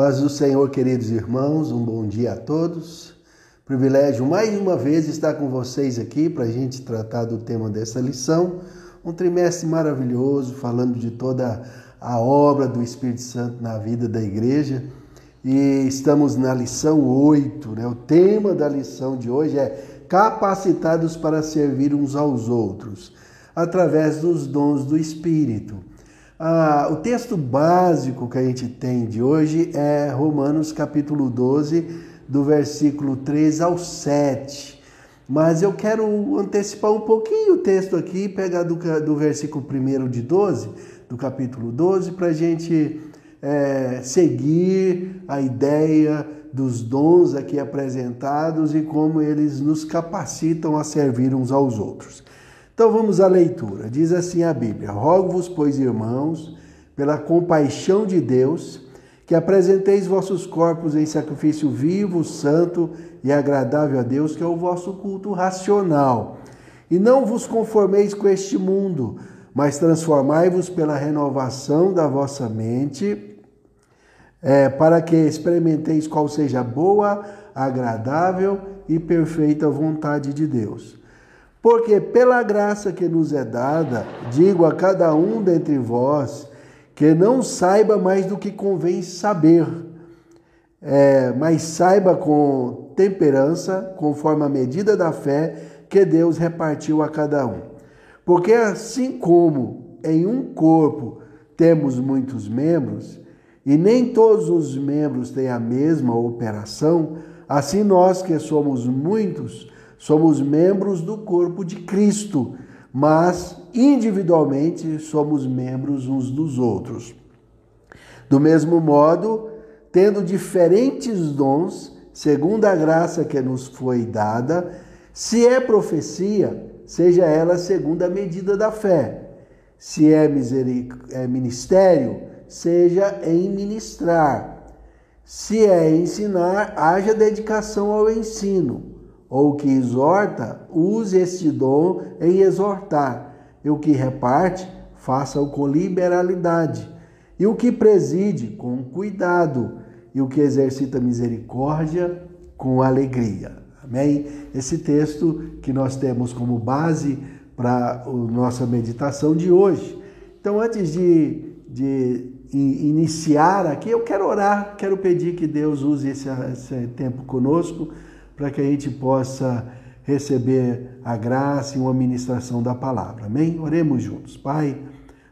Paz do Senhor, queridos irmãos, um bom dia a todos. Privilégio mais uma vez estar com vocês aqui para a gente tratar do tema dessa lição. Um trimestre maravilhoso, falando de toda a obra do Espírito Santo na vida da igreja. E estamos na lição 8, né? O tema da lição de hoje é capacitados para servir uns aos outros, através dos dons do Espírito. Ah, o texto básico que a gente tem de hoje é Romanos capítulo 12, do versículo 3 ao 7. Mas eu quero antecipar um pouquinho o texto aqui, pegar do, do versículo 1 de 12, do capítulo 12, para a gente é, seguir a ideia dos dons aqui apresentados e como eles nos capacitam a servir uns aos outros. Então vamos à leitura. Diz assim a Bíblia: Rogo-vos, pois, irmãos, pela compaixão de Deus, que apresenteis vossos corpos em sacrifício vivo, santo e agradável a Deus, que é o vosso culto racional. E não vos conformeis com este mundo, mas transformai-vos pela renovação da vossa mente, é, para que experimenteis qual seja a boa, agradável e perfeita vontade de Deus. Porque pela graça que nos é dada, digo a cada um dentre vós, que não saiba mais do que convém saber, é, mas saiba com temperança, conforme a medida da fé que Deus repartiu a cada um. Porque assim como em um corpo temos muitos membros, e nem todos os membros têm a mesma operação, assim nós que somos muitos, Somos membros do corpo de Cristo, mas individualmente somos membros uns dos outros. Do mesmo modo, tendo diferentes dons, segundo a graça que nos foi dada, se é profecia, seja ela segundo a medida da fé. Se é, é ministério, seja em ministrar. Se é ensinar, haja dedicação ao ensino ou que exorta, use este dom em exortar, e o que reparte, faça-o com liberalidade, e o que preside, com cuidado, e o que exercita misericórdia, com alegria. Amém? Esse texto que nós temos como base para a nossa meditação de hoje. Então, antes de, de iniciar aqui, eu quero orar, quero pedir que Deus use esse, esse tempo conosco para que a gente possa receber a graça e uma ministração da palavra. Amém? Oremos juntos. Pai,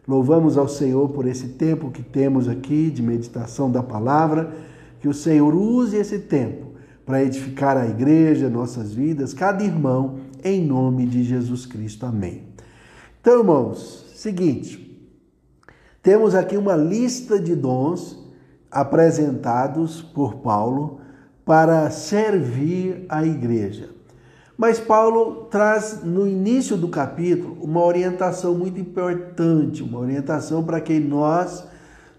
louvamos ao Senhor por esse tempo que temos aqui de meditação da palavra, que o Senhor use esse tempo para edificar a igreja, nossas vidas, cada irmão, em nome de Jesus Cristo. Amém. Então, irmãos, seguinte, temos aqui uma lista de dons apresentados por Paulo para servir a igreja. Mas Paulo traz no início do capítulo uma orientação muito importante, uma orientação para que nós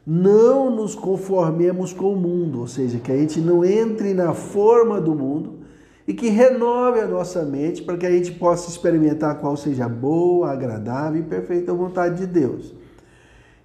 não nos conformemos com o mundo, ou seja, que a gente não entre na forma do mundo e que renove a nossa mente para que a gente possa experimentar qual seja a boa, agradável e perfeita vontade de Deus.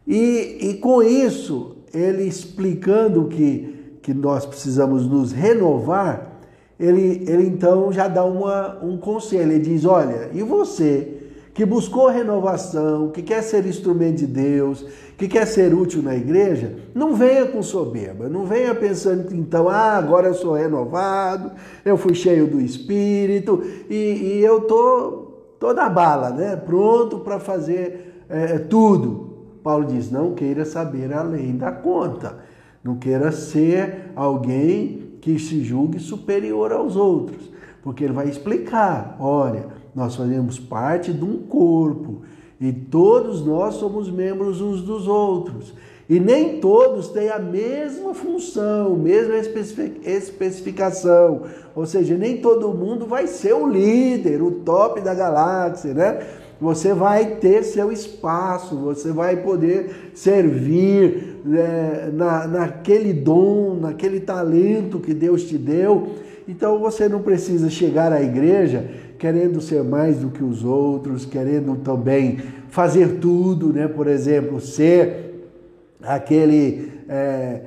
E, e com isso, ele explicando que que nós precisamos nos renovar, ele, ele então já dá uma, um conselho. Ele diz: Olha, e você que buscou renovação, que quer ser instrumento de Deus, que quer ser útil na igreja, não venha com soberba, não venha pensando então, ah, agora eu sou renovado, eu fui cheio do Espírito e, e eu tô toda bala, né? Pronto para fazer é, tudo. Paulo diz: não queira saber além da conta. Não queira ser alguém que se julgue superior aos outros, porque ele vai explicar: olha, nós fazemos parte de um corpo e todos nós somos membros uns dos outros. E nem todos têm a mesma função, mesma especificação. Ou seja, nem todo mundo vai ser o líder, o top da galáxia, né? Você vai ter seu espaço, você vai poder servir é, na, naquele dom, naquele talento que Deus te deu. Então você não precisa chegar à igreja querendo ser mais do que os outros, querendo também fazer tudo, né? Por exemplo, ser aquele é,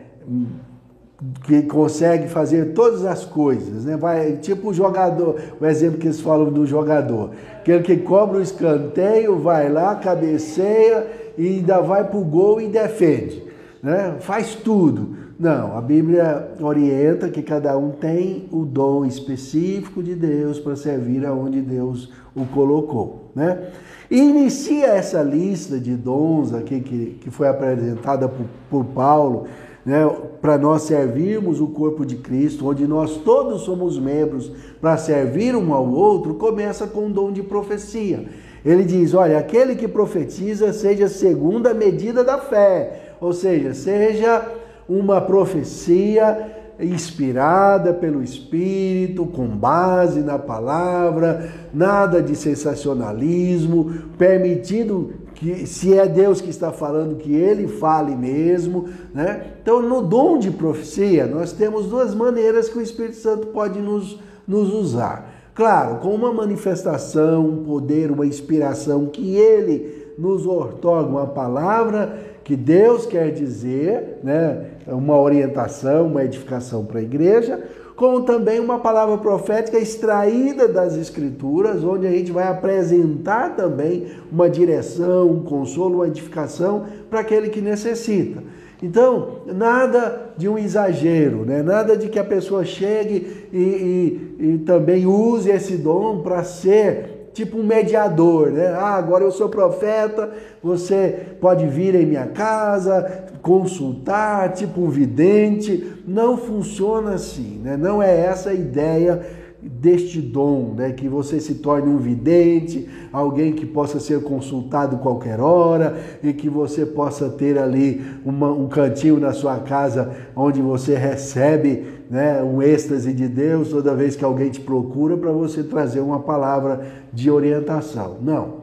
que consegue fazer todas as coisas, né? Vai, tipo o jogador, o exemplo que eles falam do jogador, aquele que cobra o escanteio, vai lá, cabeceia e ainda vai para o gol e defende, né? Faz tudo. Não, a Bíblia orienta que cada um tem o dom específico de Deus para servir aonde Deus o colocou, né? E inicia essa lista de dons aqui que, que foi apresentada por, por Paulo né, para nós servirmos o corpo de Cristo, onde nós todos somos membros para servir um ao outro, começa com o dom de profecia. Ele diz: olha, aquele que profetiza seja segundo a medida da fé, ou seja, seja uma profecia inspirada pelo Espírito, com base na palavra, nada de sensacionalismo, permitindo que se é Deus que está falando, que ele fale mesmo, né? Então, no dom de profecia, nós temos duas maneiras que o Espírito Santo pode nos, nos usar. Claro, com uma manifestação, um poder, uma inspiração que ele nos otorga uma palavra que Deus quer dizer, né? Uma orientação, uma edificação para a igreja, como também uma palavra profética extraída das Escrituras, onde a gente vai apresentar também uma direção, um consolo, uma edificação para aquele que necessita. Então, nada de um exagero, né? nada de que a pessoa chegue e, e, e também use esse dom para ser tipo um mediador, né? Ah, agora eu sou profeta, você pode vir em minha casa, consultar, tipo um vidente. Não funciona assim, né? Não é essa a ideia deste dom, né? que você se torne um vidente, alguém que possa ser consultado qualquer hora e que você possa ter ali uma, um cantinho na sua casa onde você recebe né, um êxtase de Deus toda vez que alguém te procura para você trazer uma palavra de orientação. Não.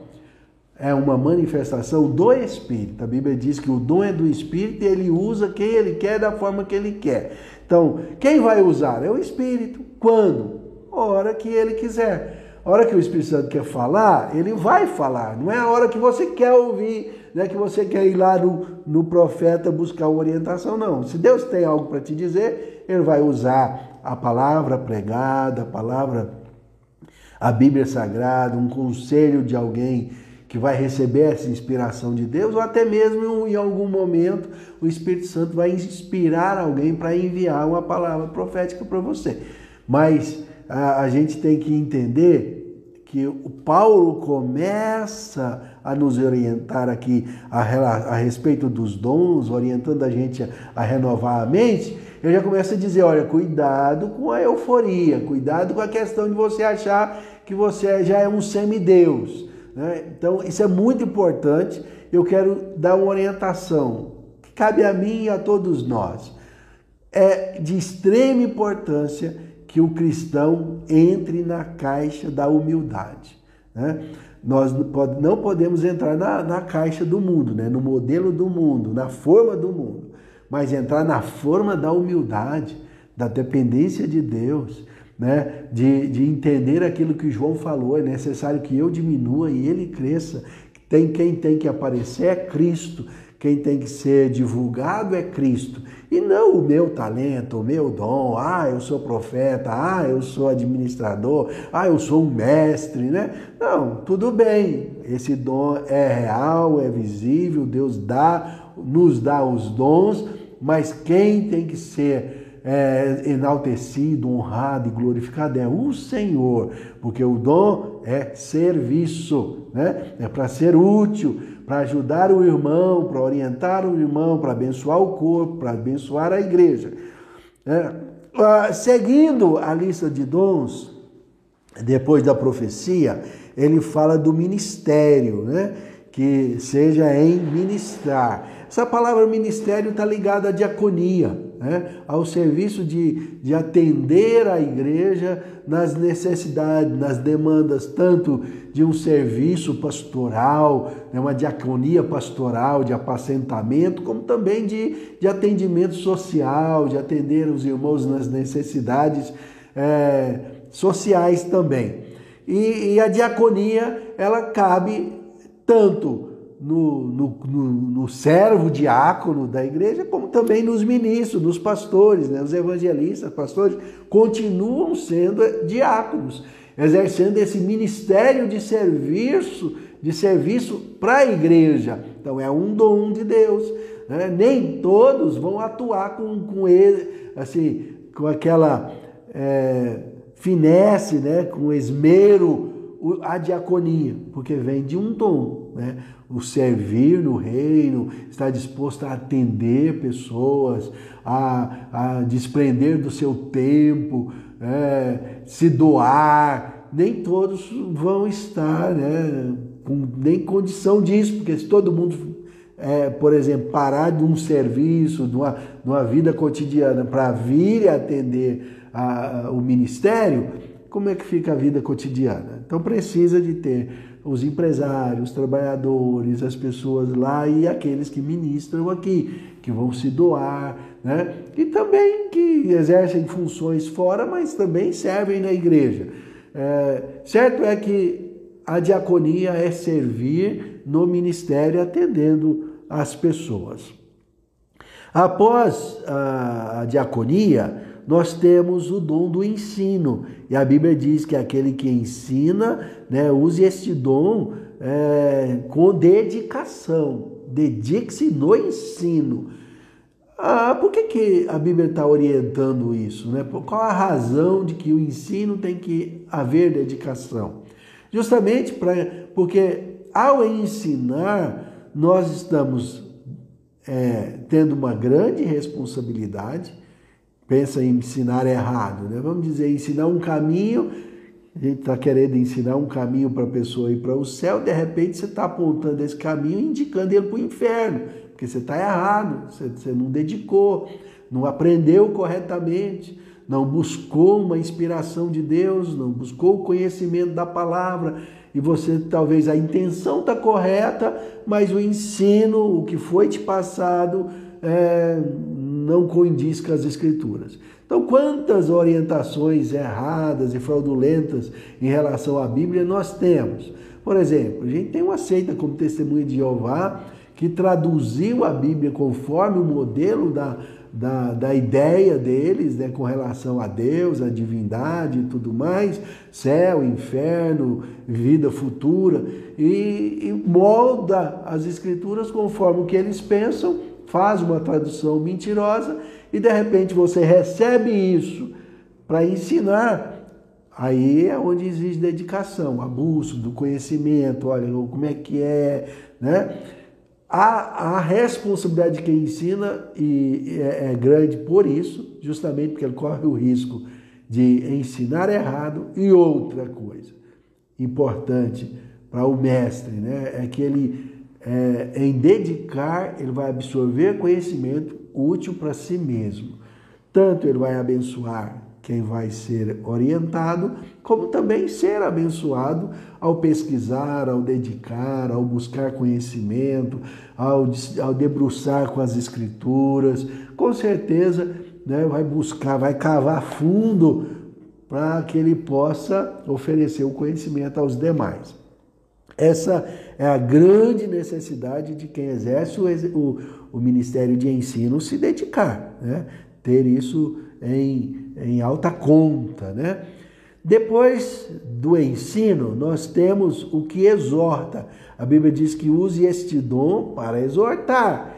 É uma manifestação do Espírito. A Bíblia diz que o dom é do Espírito e ele usa quem ele quer da forma que ele quer. Então, quem vai usar? É o Espírito. Quando? A hora que ele quiser. A hora que o Espírito Santo quer falar, ele vai falar. Não é a hora que você quer ouvir, não é que você quer ir lá no, no profeta buscar orientação, não. Se Deus tem algo para te dizer, ele vai usar a palavra pregada, a palavra, a Bíblia Sagrada, um conselho de alguém que vai receber essa inspiração de Deus, ou até mesmo em algum momento o Espírito Santo vai inspirar alguém para enviar uma palavra profética para você. Mas a, a gente tem que entender que o Paulo começa a nos orientar aqui a, a, respeito dos dons, orientando a gente a, a renovar a mente, ele já começa a dizer, olha, cuidado com a euforia, cuidado com a questão de você achar que você já é um semideus. Né? Então, isso é muito importante. Eu quero dar uma orientação que cabe a mim e a todos nós. É de extrema importância que o cristão entre na caixa da humildade. Né? Nós não podemos entrar na, na caixa do mundo, né? no modelo do mundo, na forma do mundo, mas entrar na forma da humildade, da dependência de Deus, né? de, de entender aquilo que João falou. É necessário que eu diminua e ele cresça. Tem quem tem que aparecer é Cristo, quem tem que ser divulgado é Cristo. E não o meu talento, o meu dom, ah, eu sou profeta, ah, eu sou administrador, ah, eu sou um mestre, né? Não, tudo bem, esse dom é real, é visível, Deus dá, nos dá os dons, mas quem tem que ser é, enaltecido, honrado e glorificado é o Senhor, porque o dom é serviço, né? É para ser útil para ajudar o irmão, para orientar o irmão, para abençoar o corpo, para abençoar a igreja. É, seguindo a lista de dons, depois da profecia, ele fala do ministério, né? que seja em ministrar. Essa palavra ministério está ligada à diaconia, né? ao serviço de, de atender a igreja nas necessidades, nas demandas, tanto de um serviço pastoral, né? uma diaconia pastoral, de apacentamento, como também de, de atendimento social, de atender os irmãos nas necessidades é, sociais também. E, e a diaconia, ela cabe tanto no, no, no, no servo diácono da igreja, como também nos ministros, nos pastores, né? os evangelistas, pastores, continuam sendo diáconos, exercendo esse ministério de serviço, de serviço para a igreja. Então é um dom de Deus. Né? Nem todos vão atuar com, com ele, assim, com aquela é, finesse, né? com esmero a diaconia, porque vem de um dom, né? O servir no reino, estar disposto a atender pessoas, a, a desprender do seu tempo, é, se doar. Nem todos vão estar, né? Com nem condição disso, porque se todo mundo, é, por exemplo, parar de um serviço, de uma, de uma vida cotidiana para vir e atender a, a, o ministério, como é que fica a vida cotidiana? Então precisa de ter os empresários, os trabalhadores, as pessoas lá e aqueles que ministram aqui, que vão se doar, né? E também que exercem funções fora, mas também servem na igreja. É, certo é que a diaconia é servir no ministério atendendo as pessoas. Após a, a diaconia, nós temos o dom do ensino. E a Bíblia diz que aquele que ensina, né, use este dom é, com dedicação. Dedique-se no ensino. Ah, por que, que a Bíblia está orientando isso? Né? Qual a razão de que o ensino tem que haver dedicação? Justamente pra, porque ao ensinar, nós estamos é, tendo uma grande responsabilidade pensa em ensinar errado, né? Vamos dizer, ensinar um caminho, a gente está querendo ensinar um caminho para a pessoa ir para o céu, de repente você está apontando esse caminho e indicando ele para o inferno, porque você está errado, você, você não dedicou, não aprendeu corretamente, não buscou uma inspiração de Deus, não buscou o conhecimento da palavra, e você talvez a intenção está correta, mas o ensino, o que foi te passado, é, não condiz com as Escrituras. Então, quantas orientações erradas e fraudulentas em relação à Bíblia nós temos? Por exemplo, a gente tem uma seita como Testemunha de Jeová que traduziu a Bíblia conforme o modelo da, da, da ideia deles, né, com relação a Deus, a divindade e tudo mais, céu, inferno, vida futura, e, e molda as Escrituras conforme o que eles pensam faz uma tradução mentirosa e de repente você recebe isso para ensinar, aí é onde existe dedicação, abuso do conhecimento, olha como é que é, né? A, a responsabilidade de quem ensina e é, é grande por isso, justamente porque ele corre o risco de ensinar errado e outra coisa importante para o mestre, né? É que ele é, em dedicar, ele vai absorver conhecimento útil para si mesmo. Tanto ele vai abençoar quem vai ser orientado, como também ser abençoado ao pesquisar, ao dedicar, ao buscar conhecimento, ao, ao debruçar com as escrituras. Com certeza né, vai buscar, vai cavar fundo para que ele possa oferecer o conhecimento aos demais. Essa é a grande necessidade de quem exerce o, o, o ministério de ensino se dedicar, né? ter isso em, em alta conta. Né? Depois do ensino, nós temos o que exorta. A Bíblia diz que use este dom para exortar.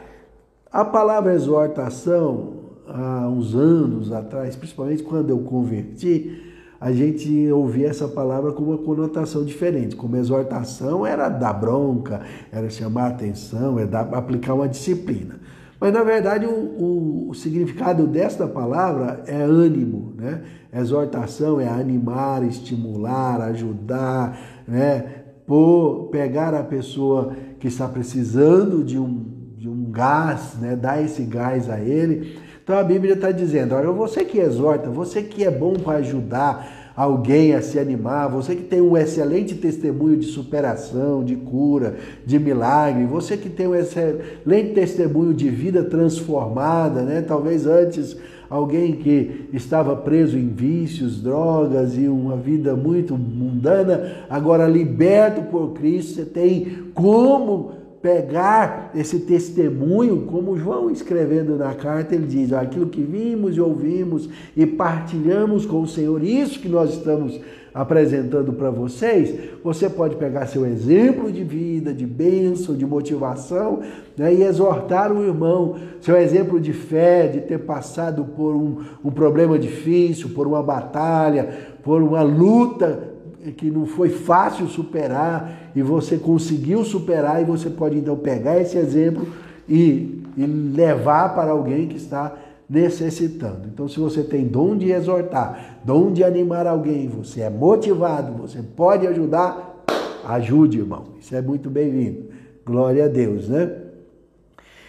A palavra exortação, há uns anos atrás, principalmente quando eu converti, a gente ouvia essa palavra com uma conotação diferente. Como exortação era dar bronca, era chamar atenção, é dar, aplicar uma disciplina. Mas na verdade o, o, o, significado desta palavra é ânimo, né? Exortação é animar, estimular, ajudar, né? Por pegar a pessoa que está precisando de um, de um gás, né? Dar esse gás a ele então a Bíblia está dizendo: olha, você que exorta, você que é bom para ajudar alguém a se animar, você que tem um excelente testemunho de superação, de cura, de milagre, você que tem um excelente testemunho de vida transformada, né? Talvez antes alguém que estava preso em vícios, drogas e uma vida muito mundana, agora liberto por Cristo, você tem como pegar esse testemunho, como João escrevendo na carta, ele diz: aquilo que vimos e ouvimos e partilhamos com o Senhor, isso que nós estamos apresentando para vocês, você pode pegar seu exemplo de vida, de bênção, de motivação né, e exortar o irmão, seu exemplo de fé, de ter passado por um, um problema difícil, por uma batalha, por uma luta que não foi fácil superar e você conseguiu superar e você pode então pegar esse exemplo e, e levar para alguém que está necessitando. Então, se você tem dom de exortar, dom de animar alguém, você é motivado, você pode ajudar, ajude, irmão. Isso é muito bem-vindo. Glória a Deus, né?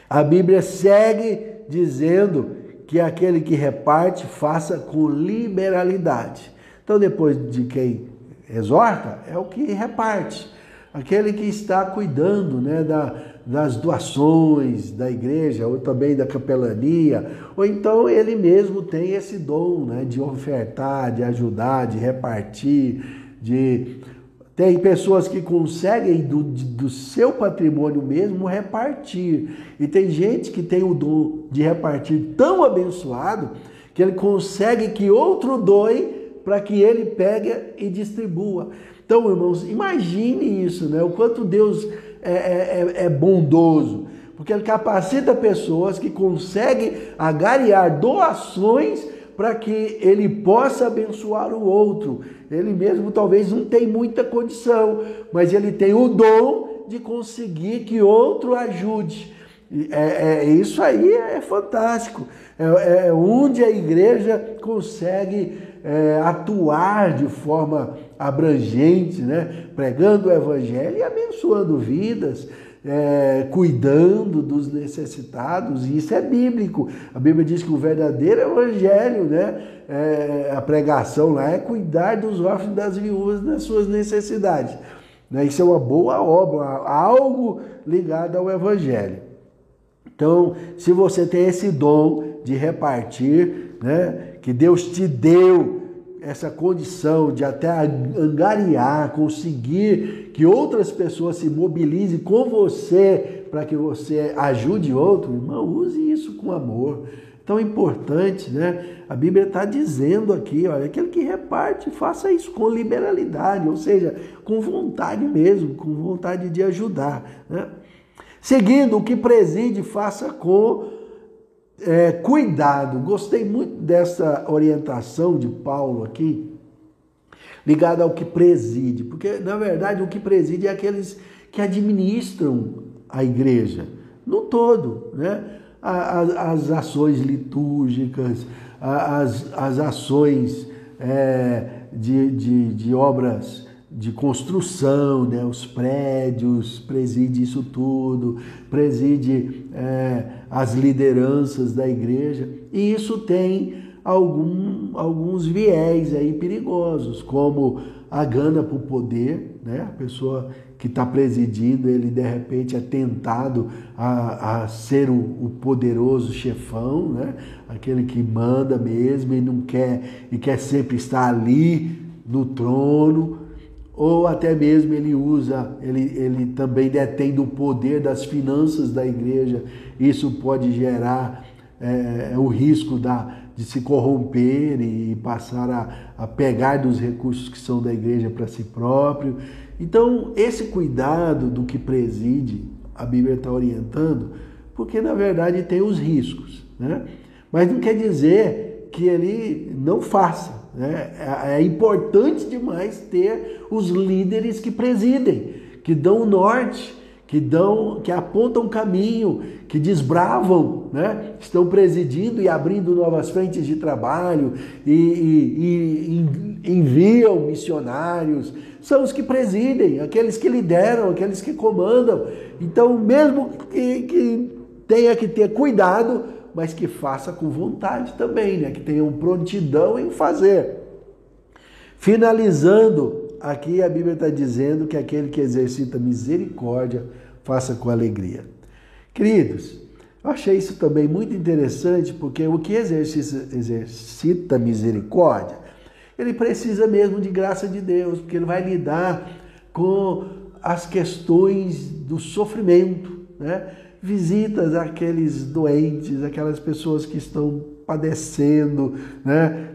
A Bíblia segue dizendo que aquele que reparte faça com liberalidade. Então, depois de quem exorta, é o que reparte. Aquele que está cuidando né, da, das doações da igreja, ou também da capelania, ou então ele mesmo tem esse dom né, de ofertar, de ajudar, de repartir, de. Tem pessoas que conseguem do, do seu patrimônio mesmo repartir. E tem gente que tem o dom de repartir tão abençoado que ele consegue que outro doe para que ele pegue e distribua. Então, irmãos, imagine isso, né? O quanto Deus é, é, é, é bondoso, porque ele capacita pessoas que conseguem agariar doações para que ele possa abençoar o outro. Ele mesmo talvez não tem muita condição, mas ele tem o dom de conseguir que outro ajude. É, é isso aí é fantástico. É, é onde a igreja consegue é, atuar de forma abrangente, né? pregando o evangelho e abençoando vidas, é, cuidando dos necessitados, e isso é bíblico. A Bíblia diz que o verdadeiro evangelho, né? É, a pregação lá é cuidar dos órfãos das viúvas nas suas necessidades. Né? Isso é uma boa obra, algo ligado ao evangelho. Então, se você tem esse dom de repartir, né, que Deus te deu essa condição de até angariar, conseguir que outras pessoas se mobilizem com você para que você ajude outro, irmão, use isso com amor. Tão importante, né? A Bíblia está dizendo aqui, olha, aquele que reparte, faça isso com liberalidade, ou seja, com vontade mesmo, com vontade de ajudar. Né? Seguindo, o que preside, faça com é, cuidado. Gostei muito dessa orientação de Paulo aqui, ligada ao que preside, porque na verdade o que preside é aqueles que administram a igreja, no todo, né? As, as ações litúrgicas, as, as ações é, de, de, de obras de construção, né? os prédios, preside isso tudo, preside é, as lideranças da igreja, e isso tem algum, alguns viés aí perigosos, como a gana por poder, né? a pessoa que está presidindo, ele de repente é tentado a, a ser o, o, poderoso chefão, né? aquele que manda mesmo e não quer, e quer sempre estar ali no trono, ou até mesmo ele usa, ele, ele também detém do poder das finanças da igreja, isso pode gerar é, o risco da, de se corromper e passar a, a pegar dos recursos que são da igreja para si próprio. Então, esse cuidado do que preside, a Bíblia está orientando, porque na verdade tem os riscos, né? mas não quer dizer que ele não faça. Né? É, é importante demais ter os líderes que presidem, que dão o norte, que dão, que apontam o caminho, que desbravam, né? estão presidindo e abrindo novas frentes de trabalho e, e, e enviam missionários. São os que presidem, aqueles que lideram, aqueles que comandam. Então, mesmo que, que tenha que ter cuidado, mas que faça com vontade também, né? que tenham prontidão em fazer. Finalizando, aqui a Bíblia está dizendo que aquele que exercita misericórdia, faça com alegria. Queridos, eu achei isso também muito interessante, porque o que exercita, exercita misericórdia, ele precisa mesmo de graça de Deus, porque ele vai lidar com as questões do sofrimento, né? Visitas àqueles doentes, aquelas pessoas que estão padecendo, né?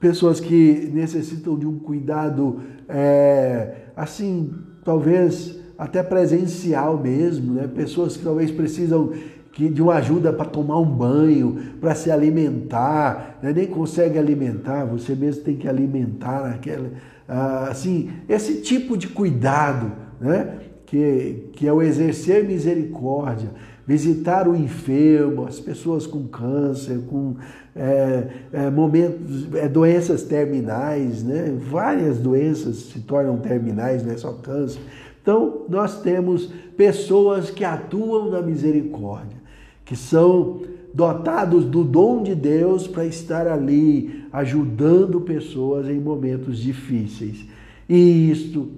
pessoas que necessitam de um cuidado, é, assim, talvez até presencial mesmo, né? pessoas que talvez precisam de uma ajuda para tomar um banho, para se alimentar, né? nem consegue alimentar, você mesmo tem que alimentar aquela, ah, assim, esse tipo de cuidado, né? Que, que é o exercer misericórdia, visitar o enfermo, as pessoas com câncer, com é, é, momentos, é, doenças terminais, né? várias doenças se tornam terminais, não é só câncer. Então, nós temos pessoas que atuam na misericórdia, que são dotados do dom de Deus para estar ali ajudando pessoas em momentos difíceis. E isto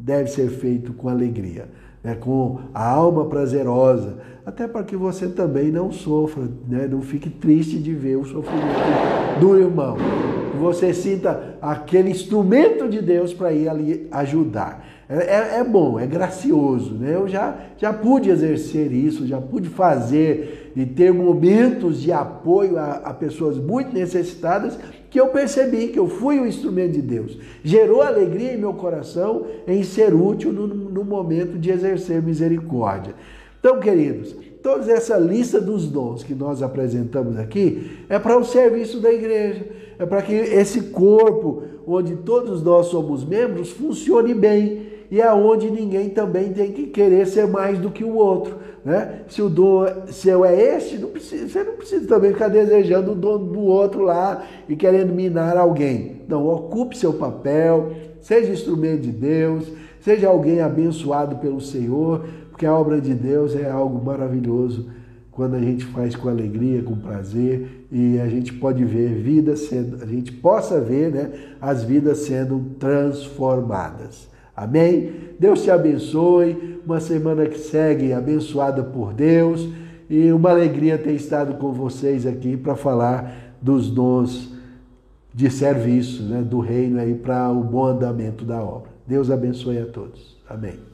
deve ser feito com alegria, né? com a alma prazerosa, até para que você também não sofra, né? não fique triste de ver o sofrimento do irmão. Você sinta aquele instrumento de Deus para ir ali ajudar. É, é, é, bom, é gracioso. Né? Eu já, já pude exercer isso, já pude fazer e ter momentos de apoio a, a pessoas muito necessitadas que eu percebi que eu fui um instrumento de Deus. Gerou alegria em meu coração em ser útil no, no momento de exercer misericórdia. Então, queridos, toda essa lista dos dons que nós apresentamos aqui é para o serviço da igreja, é para que esse corpo, onde todos nós somos membros, funcione bem e é onde ninguém também tem que querer ser mais do que o outro. Né? Se o dom seu é este, não precisa, você não precisa também ficar desejando o dom do outro lá e querendo minar alguém. Não, ocupe seu papel, seja instrumento de Deus, seja alguém abençoado pelo Senhor, porque a obra de Deus é algo maravilhoso quando a gente faz com alegria, com prazer e a gente pode ver vidas sendo, a gente possa ver, né, as vidas sendo transformadas. Amém? Deus te abençoe. Uma semana que segue abençoada por Deus. E uma alegria ter estado com vocês aqui para falar dos dons de serviço né, do reino aí para o bom andamento da obra. Deus abençoe a todos. Amém.